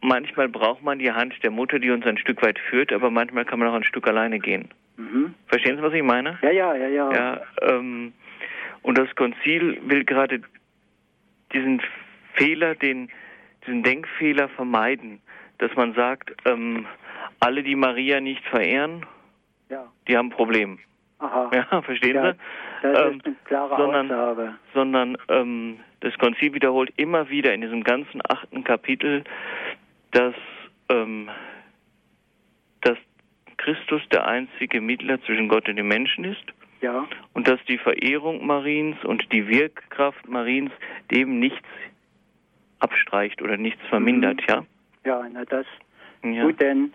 Speaker 2: manchmal braucht man die Hand der Mutter, die uns ein Stück weit führt, aber manchmal kann man auch ein Stück alleine gehen. Mhm. Verstehen Sie, was ich meine?
Speaker 5: Ja, ja, ja, ja.
Speaker 2: ja ähm, und das Konzil will gerade diesen Fehler, den, diesen Denkfehler vermeiden, dass man sagt, ähm, alle, die Maria nicht verehren, ja. die haben ein Problem. Aha. Ja, verstehen ja, Sie?
Speaker 5: Das ähm, ist eine klare
Speaker 2: sondern,
Speaker 5: Aussage.
Speaker 2: Sondern ähm, das Konzil wiederholt immer wieder in diesem ganzen achten Kapitel, dass, ähm, dass Christus der einzige Mittler zwischen Gott und den Menschen ist.
Speaker 5: Ja.
Speaker 2: Und dass die Verehrung Mariens und die Wirkkraft Mariens dem nichts abstreicht oder nichts vermindert, mhm. ja?
Speaker 5: Ja, na das. Ja. Gut, denn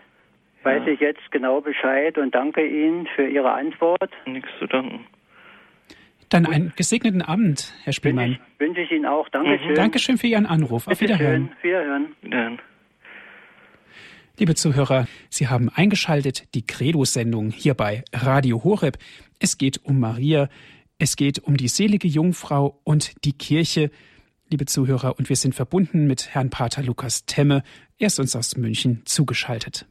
Speaker 5: weiß ja. ich jetzt genau Bescheid und danke Ihnen für Ihre Antwort.
Speaker 2: Nichts zu danken.
Speaker 1: Dann einen gesegneten Abend, Herr Spielmann.
Speaker 5: Wünsche ich, wünsche ich Ihnen auch. Dankeschön.
Speaker 1: Mhm. Dankeschön für Ihren Anruf. Auf Wiederhören.
Speaker 5: Wiederhören. Wiederhören.
Speaker 1: Liebe Zuhörer, Sie haben eingeschaltet die Credo-Sendung hier bei Radio Horeb. Es geht um Maria, es geht um die selige Jungfrau und die Kirche. Liebe Zuhörer, und wir sind verbunden mit Herrn Pater Lukas Temme. Er ist uns aus München zugeschaltet.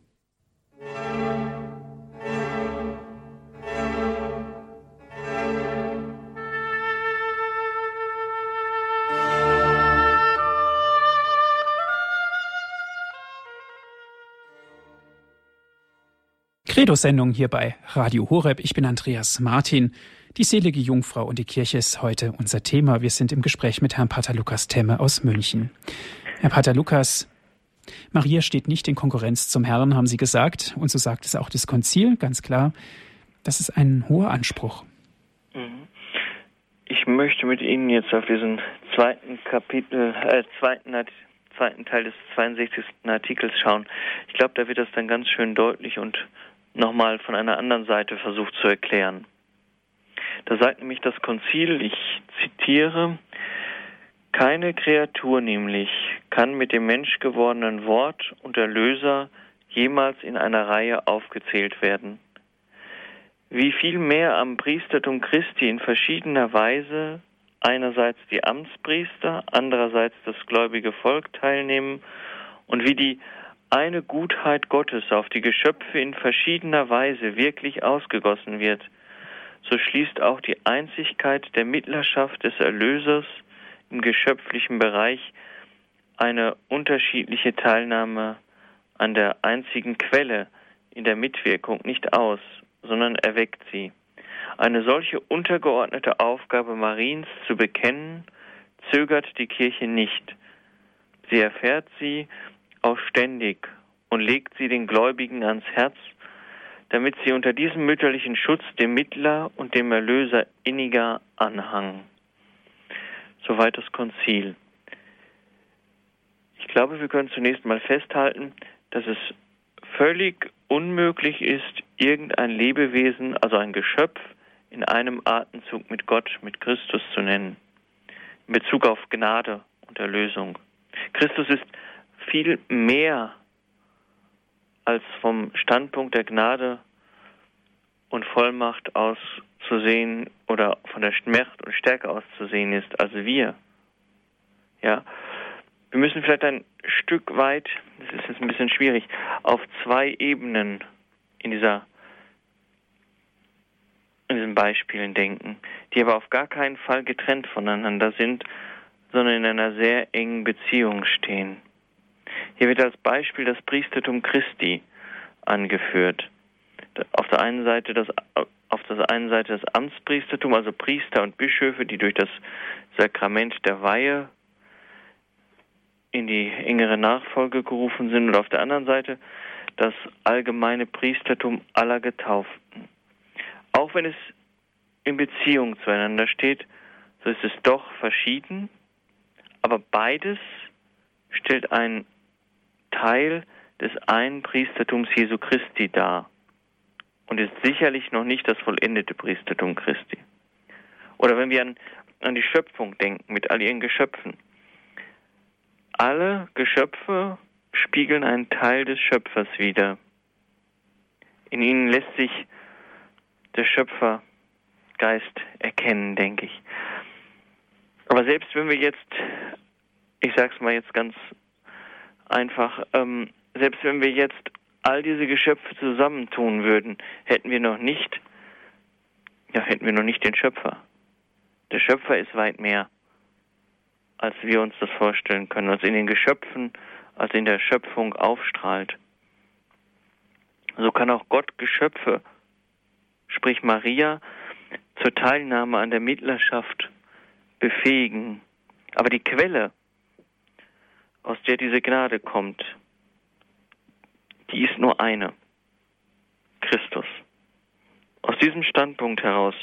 Speaker 1: Credo-Sendung hier bei Radio Horeb. Ich bin Andreas Martin. Die selige Jungfrau und die Kirche ist heute unser Thema. Wir sind im Gespräch mit Herrn Pater Lukas Temme aus München. Herr Pater Lukas, Maria steht nicht in Konkurrenz zum Herrn, haben Sie gesagt. Und so sagt es auch das Konzil, ganz klar. Das ist ein hoher Anspruch. Mhm.
Speaker 2: Ich möchte mit Ihnen jetzt auf diesen zweiten Kapitel, äh, zweiten, zweiten Teil des 62. Artikels schauen. Ich glaube, da wird das dann ganz schön deutlich und nochmal von einer anderen Seite versucht zu erklären. Da sagt nämlich das Konzil, ich zitiere, keine Kreatur nämlich kann mit dem menschgewordenen Wort und Erlöser jemals in einer Reihe aufgezählt werden. Wie viel mehr am Priestertum Christi in verschiedener Weise einerseits die Amtspriester, andererseits das gläubige Volk teilnehmen und wie die eine Gutheit Gottes auf die Geschöpfe in verschiedener Weise wirklich ausgegossen wird, so schließt auch die Einzigkeit der Mittlerschaft des Erlösers im geschöpflichen Bereich eine unterschiedliche Teilnahme an der einzigen Quelle in der Mitwirkung nicht aus, sondern erweckt sie. Eine solche untergeordnete Aufgabe Mariens zu bekennen, zögert die Kirche nicht. Sie erfährt sie auch ständig und legt sie den Gläubigen ans Herz, damit sie unter diesem mütterlichen Schutz dem Mittler und dem Erlöser inniger anhangen. Soweit das Konzil. Ich glaube, wir können zunächst mal festhalten, dass es völlig unmöglich ist, irgendein Lebewesen, also ein Geschöpf, in einem Atemzug mit Gott, mit Christus zu nennen, in Bezug auf Gnade und Erlösung. Christus ist viel mehr als vom Standpunkt der Gnade und Vollmacht aus zu sehen oder von der Macht und Stärke aus zu sehen ist als wir. Ja, wir müssen vielleicht ein Stück weit, das ist jetzt ein bisschen schwierig, auf zwei Ebenen in dieser in diesen Beispielen denken, die aber auf gar keinen Fall getrennt voneinander sind, sondern in einer sehr engen Beziehung stehen. Hier wird als Beispiel das Priestertum Christi angeführt. Auf der einen Seite das auf der einen Seite das Amtspriestertum, also Priester und Bischöfe, die durch das Sakrament der Weihe in die engere Nachfolge gerufen sind, und auf der anderen Seite das allgemeine Priestertum aller Getauften. Auch wenn es in Beziehung zueinander steht, so ist es doch verschieden, aber beides stellt ein Teil des einen Priestertums Jesu Christi dar und ist sicherlich noch nicht das vollendete Priestertum Christi. Oder wenn wir an, an die Schöpfung denken mit all ihren Geschöpfen. Alle Geschöpfe spiegeln einen Teil des Schöpfers wider. In ihnen lässt sich der Schöpfergeist erkennen, denke ich. Aber selbst wenn wir jetzt, ich sage es mal jetzt ganz einfach, ähm, selbst wenn wir jetzt all diese Geschöpfe zusammentun würden, hätten wir noch nicht, ja, hätten wir noch nicht den Schöpfer. Der Schöpfer ist weit mehr als wir uns das vorstellen können, als in den Geschöpfen, als in der Schöpfung aufstrahlt. So kann auch Gott Geschöpfe, sprich Maria, zur Teilnahme an der Mittlerschaft befähigen. Aber die Quelle, aus der diese Gnade kommt, die ist nur eine. Christus. Aus diesem Standpunkt heraus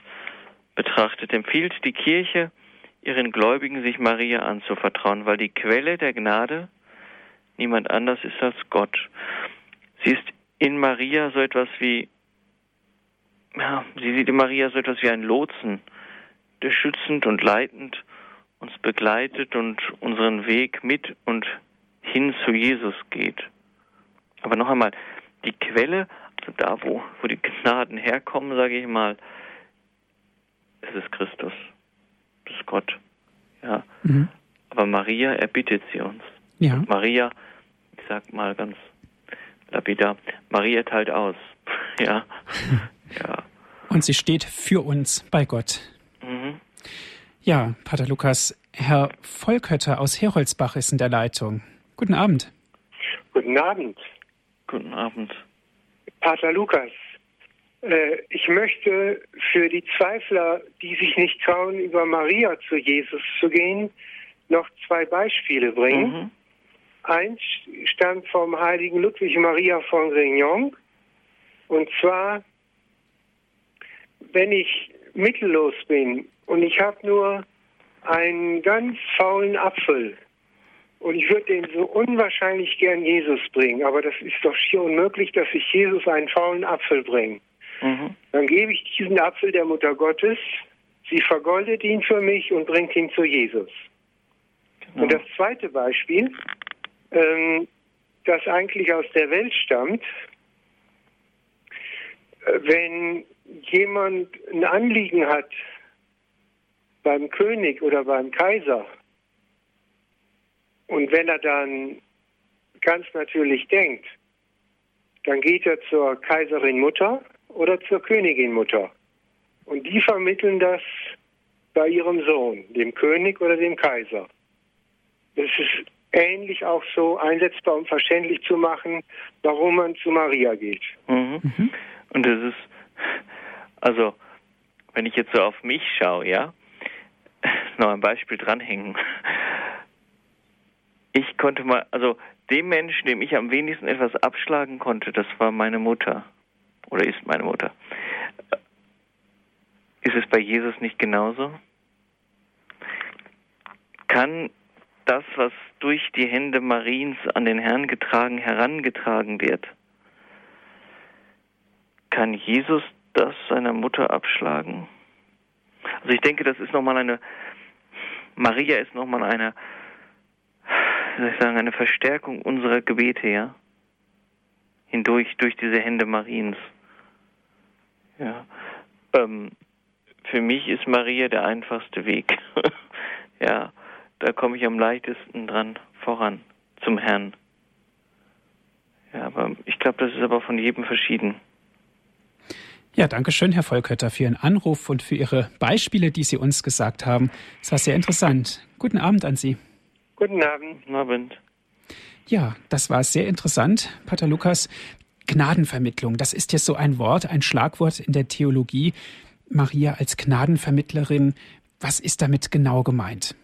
Speaker 2: betrachtet empfiehlt die Kirche ihren Gläubigen, sich Maria anzuvertrauen, weil die Quelle der Gnade niemand anders ist als Gott. Sie ist in Maria so etwas wie, ja, sie sieht in Maria so etwas wie ein Lotsen, der schützend und leitend uns begleitet und unseren Weg mit und hin zu Jesus geht. Aber noch einmal, die Quelle, also da, wo, wo die Gnaden herkommen, sage ich mal, es ist Christus, das ist Gott. Ja. Mhm. Aber Maria erbittet sie uns. Ja. Und Maria, ich sag mal ganz lapidar, Maria teilt aus. ja.
Speaker 1: ja. Und sie steht für uns bei Gott. Mhm. Ja, Pater Lukas, Herr Volkötter aus Heroldsbach ist in der Leitung. Guten Abend.
Speaker 6: Guten Abend.
Speaker 2: Guten Abend.
Speaker 6: Pater Lukas, äh, ich möchte für die Zweifler, die sich nicht trauen, über Maria zu Jesus zu gehen, noch zwei Beispiele bringen. Mhm. Eins stammt vom heiligen Ludwig Maria von Grignon. Und zwar, wenn ich mittellos bin und ich habe nur einen ganz faulen Apfel und ich würde den so unwahrscheinlich gern Jesus bringen, aber das ist doch schier unmöglich, dass ich Jesus einen faulen Apfel bringe. Mhm. Dann gebe ich diesen Apfel der Mutter Gottes, sie vergoldet ihn für mich und bringt ihn zu Jesus. Genau. Und das zweite Beispiel, ähm, das eigentlich aus der Welt stammt, äh, wenn jemand ein Anliegen hat beim König oder beim Kaiser und wenn er dann ganz natürlich denkt, dann geht er zur Kaiserin Mutter oder zur Königin Mutter. Und die vermitteln das bei ihrem Sohn, dem König oder dem Kaiser. Das ist ähnlich auch so einsetzbar, um verständlich zu machen, warum man zu Maria geht.
Speaker 2: Mhm. Mhm. Und das ist, also, wenn ich jetzt so auf mich schaue, ja, noch ein Beispiel dranhängen. Ich konnte mal, also dem Menschen, dem ich am wenigsten etwas abschlagen konnte, das war meine Mutter oder ist meine Mutter. Ist es bei Jesus nicht genauso? Kann das, was durch die Hände Mariens an den Herrn getragen, herangetragen wird, kann Jesus das seiner Mutter abschlagen? Also ich denke, das ist nochmal eine, Maria ist nochmal eine, wie soll ich sagen, eine Verstärkung unserer Gebete, ja? Hindurch, durch diese Hände Mariens. Ja. Ähm, für mich ist Maria der einfachste Weg. ja, da komme ich am leichtesten dran voran zum Herrn. Ja, aber ich glaube, das ist aber von jedem verschieden.
Speaker 1: Ja, danke schön, Herr Volkötter, für Ihren Anruf und für Ihre Beispiele, die Sie uns gesagt haben. Es war sehr interessant. Guten Abend an Sie.
Speaker 6: Guten Abend.
Speaker 2: Abend.
Speaker 1: Ja, das war sehr interessant, Pater Lukas. Gnadenvermittlung, das ist jetzt so ein Wort, ein Schlagwort in der Theologie. Maria als Gnadenvermittlerin, was ist damit genau gemeint?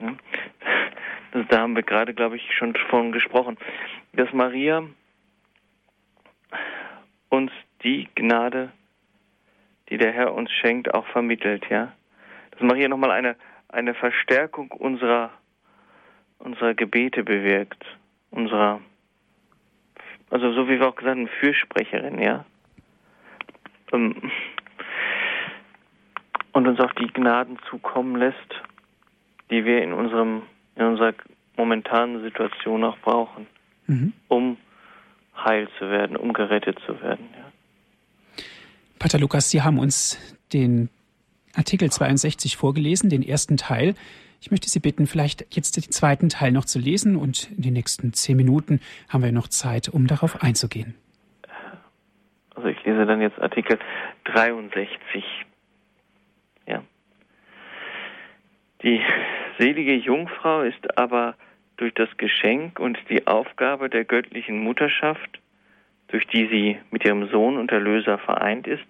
Speaker 1: Ja,
Speaker 2: das, da haben wir gerade, glaube ich, schon von gesprochen, dass Maria uns die Gnade, die der Herr uns schenkt, auch vermittelt, ja. Dass Maria nochmal eine, eine Verstärkung unserer, unserer Gebete bewirkt, unserer also so wie wir auch gesagt haben, Fürsprecherin, ja. Ähm, und uns auch die Gnaden zukommen lässt, die wir in unserem, in unserer momentanen Situation auch brauchen, mhm. um heil zu werden, um gerettet zu werden. Ja.
Speaker 1: Pater Lukas, Sie haben uns den Artikel 62 vorgelesen, den ersten Teil. Ich möchte Sie bitten, vielleicht jetzt den zweiten Teil noch zu lesen und in den nächsten zehn Minuten haben wir noch Zeit, um darauf einzugehen.
Speaker 2: Also ich lese dann jetzt Artikel 63. Ja. Die selige Jungfrau ist aber durch das Geschenk und die Aufgabe der göttlichen Mutterschaft, durch die sie mit ihrem Sohn und Erlöser vereint ist,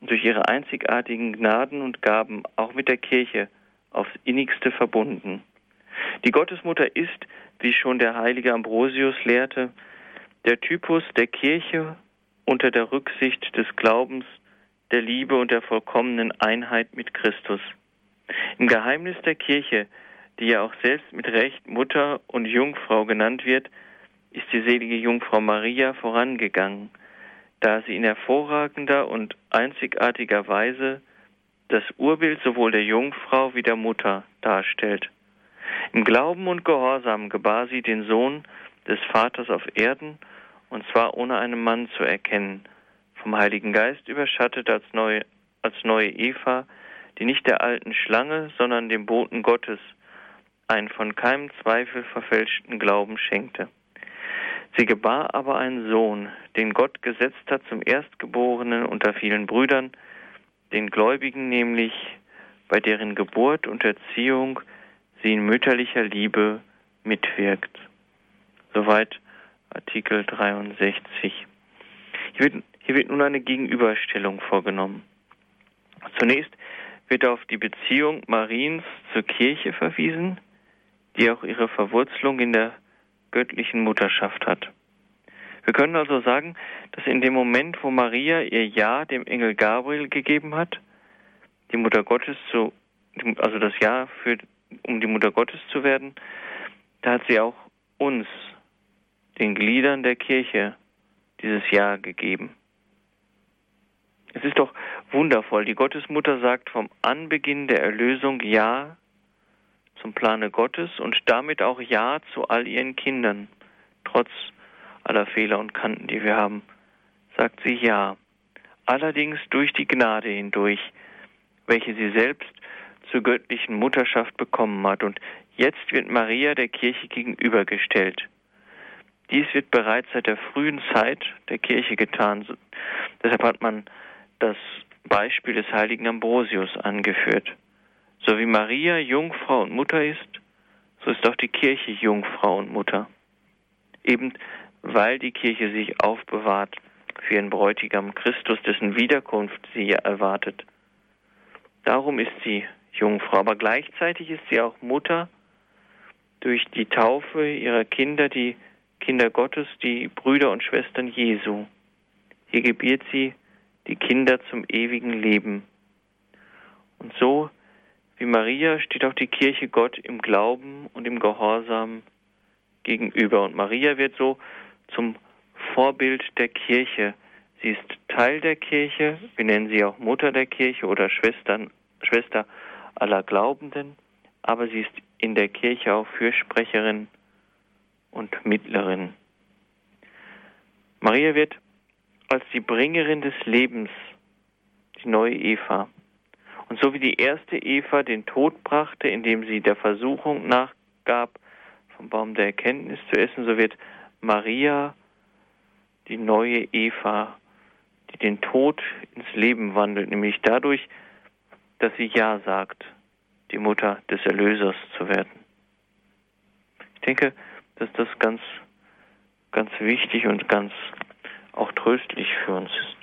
Speaker 2: und durch ihre einzigartigen Gnaden und Gaben auch mit der Kirche aufs innigste verbunden. Die Gottesmutter ist, wie schon der heilige Ambrosius lehrte, der Typus der Kirche unter der Rücksicht des Glaubens, der Liebe und der vollkommenen Einheit mit Christus. Im Geheimnis der Kirche, die ja auch selbst mit Recht Mutter und Jungfrau genannt wird, ist die selige Jungfrau Maria vorangegangen, da sie in hervorragender und einzigartiger Weise das Urbild sowohl der Jungfrau wie der Mutter darstellt. Im Glauben und Gehorsam gebar sie den Sohn des Vaters auf Erden, und zwar ohne einen Mann zu erkennen, vom Heiligen Geist überschattet als neue, als neue Eva, die nicht der alten Schlange, sondern dem Boten Gottes einen von keinem Zweifel verfälschten Glauben schenkte. Sie gebar aber einen Sohn, den Gott gesetzt hat zum Erstgeborenen unter vielen Brüdern, den Gläubigen nämlich, bei deren Geburt und Erziehung sie in mütterlicher Liebe mitwirkt. Soweit Artikel 63. Hier wird, hier wird nun eine Gegenüberstellung vorgenommen. Zunächst wird auf die Beziehung Mariens zur Kirche verwiesen, die auch ihre Verwurzelung in der göttlichen Mutterschaft hat. Wir können also sagen, dass in dem Moment, wo Maria ihr Ja dem Engel Gabriel gegeben hat, die Mutter Gottes zu, also das Ja für, um die Mutter Gottes zu werden, da hat sie auch uns, den Gliedern der Kirche, dieses Ja gegeben. Es ist doch wundervoll. Die Gottesmutter sagt vom Anbeginn der Erlösung Ja zum Plane Gottes und damit auch Ja zu all ihren Kindern, trotz aller Fehler und Kanten, die wir haben, sagt sie Ja. Allerdings durch die Gnade hindurch, welche sie selbst zur göttlichen Mutterschaft bekommen hat. Und jetzt wird Maria der Kirche gegenübergestellt. Dies wird bereits seit der frühen Zeit der Kirche getan. Deshalb hat man das Beispiel des heiligen Ambrosius angeführt. So wie Maria Jungfrau und Mutter ist, so ist auch die Kirche Jungfrau und Mutter. Eben weil die Kirche sich aufbewahrt für ihren Bräutigam Christus, dessen Wiederkunft sie erwartet. Darum ist sie Jungfrau, aber gleichzeitig ist sie auch Mutter durch die Taufe ihrer Kinder, die Kinder Gottes, die Brüder und Schwestern Jesu. Hier gebiert sie die Kinder zum ewigen Leben. Und so wie Maria steht auch die Kirche Gott im Glauben und im Gehorsam gegenüber. Und Maria wird so zum Vorbild der Kirche. Sie ist Teil der Kirche, wir nennen sie auch Mutter der Kirche oder Schwestern, Schwester aller Glaubenden, aber sie ist in der Kirche auch Fürsprecherin und Mittlerin. Maria wird als die Bringerin des Lebens, die neue Eva, und so wie die erste Eva den Tod brachte, indem sie der Versuchung nachgab, vom Baum der Erkenntnis zu essen, so wird Maria die neue Eva, die den Tod ins Leben wandelt, nämlich dadurch, dass sie Ja sagt, die Mutter des Erlösers zu werden. Ich denke, dass das ganz, ganz wichtig und ganz auch tröstlich für uns ist.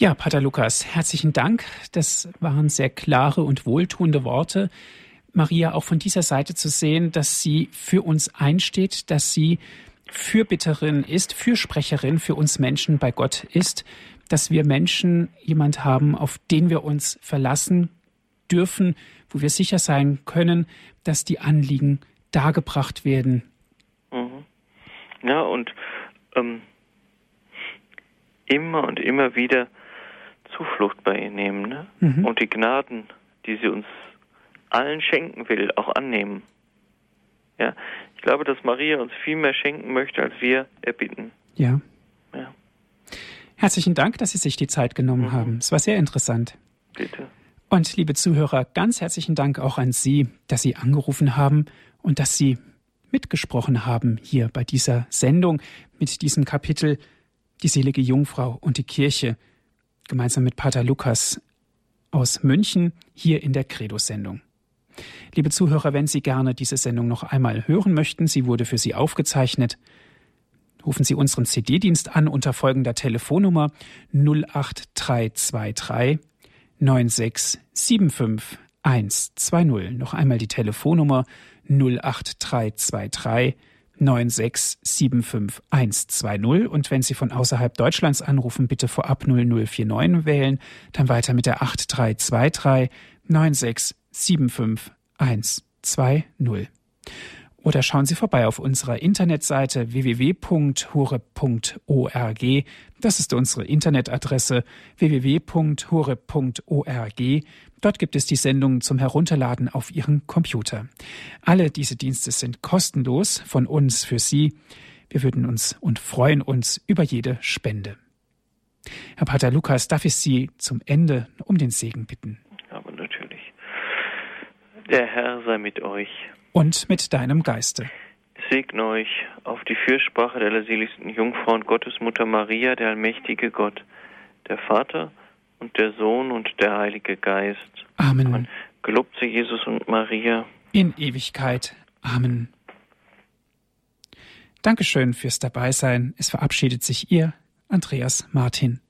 Speaker 1: Ja, Pater Lukas, herzlichen Dank. Das waren sehr klare und wohltuende Worte. Maria auch von dieser Seite zu sehen, dass sie für uns einsteht, dass sie Fürbitterin ist, Fürsprecherin für uns Menschen bei Gott ist, dass wir Menschen jemand haben, auf den wir uns verlassen dürfen, wo wir sicher sein können, dass die Anliegen dargebracht werden.
Speaker 2: Mhm. Ja, und ähm, immer und immer wieder Zuflucht bei ihr nehmen ne? Mhm. und die Gnaden, die sie uns allen schenken will, auch annehmen. Ja, ich glaube, dass Maria uns viel mehr schenken möchte, als wir erbitten.
Speaker 1: Ja. ja. Herzlichen Dank, dass Sie sich die Zeit genommen mhm. haben. Es war sehr interessant.
Speaker 2: Bitte.
Speaker 1: Und liebe Zuhörer, ganz herzlichen Dank auch an Sie, dass Sie angerufen haben und dass Sie mitgesprochen haben hier bei dieser Sendung mit diesem Kapitel Die selige Jungfrau und die Kirche gemeinsam mit Pater Lukas aus München hier in der Credo-Sendung. Liebe Zuhörer, wenn Sie gerne diese Sendung noch einmal hören möchten, sie wurde für Sie aufgezeichnet, rufen Sie unseren CD-Dienst an unter folgender Telefonnummer 08323 9675 120. Noch einmal die Telefonnummer 08323 9675120 und wenn Sie von außerhalb Deutschlands anrufen, bitte vorab 0049 wählen, dann weiter mit der 8323 9675120. Oder schauen Sie vorbei auf unserer Internetseite www.hure.org. Das ist unsere Internetadresse www.hure.org. Dort gibt es die Sendungen zum Herunterladen auf Ihren Computer. Alle diese Dienste sind kostenlos von uns für Sie. Wir würden uns und freuen uns über jede Spende. Herr Pater Lukas, darf ich Sie zum Ende um den Segen bitten?
Speaker 2: Aber natürlich. Der Herr sei mit euch
Speaker 1: und mit deinem Geiste.
Speaker 2: Segne euch auf die Fürsprache der seligsten Jungfrau und Gottesmutter Maria, der allmächtige Gott, der Vater und der Sohn und der Heilige Geist.
Speaker 1: Amen. Amen.
Speaker 2: Gelobt sei Jesus und Maria.
Speaker 1: In Ewigkeit. Amen. Dankeschön fürs Dabeisein. Es verabschiedet sich Ihr Andreas Martin.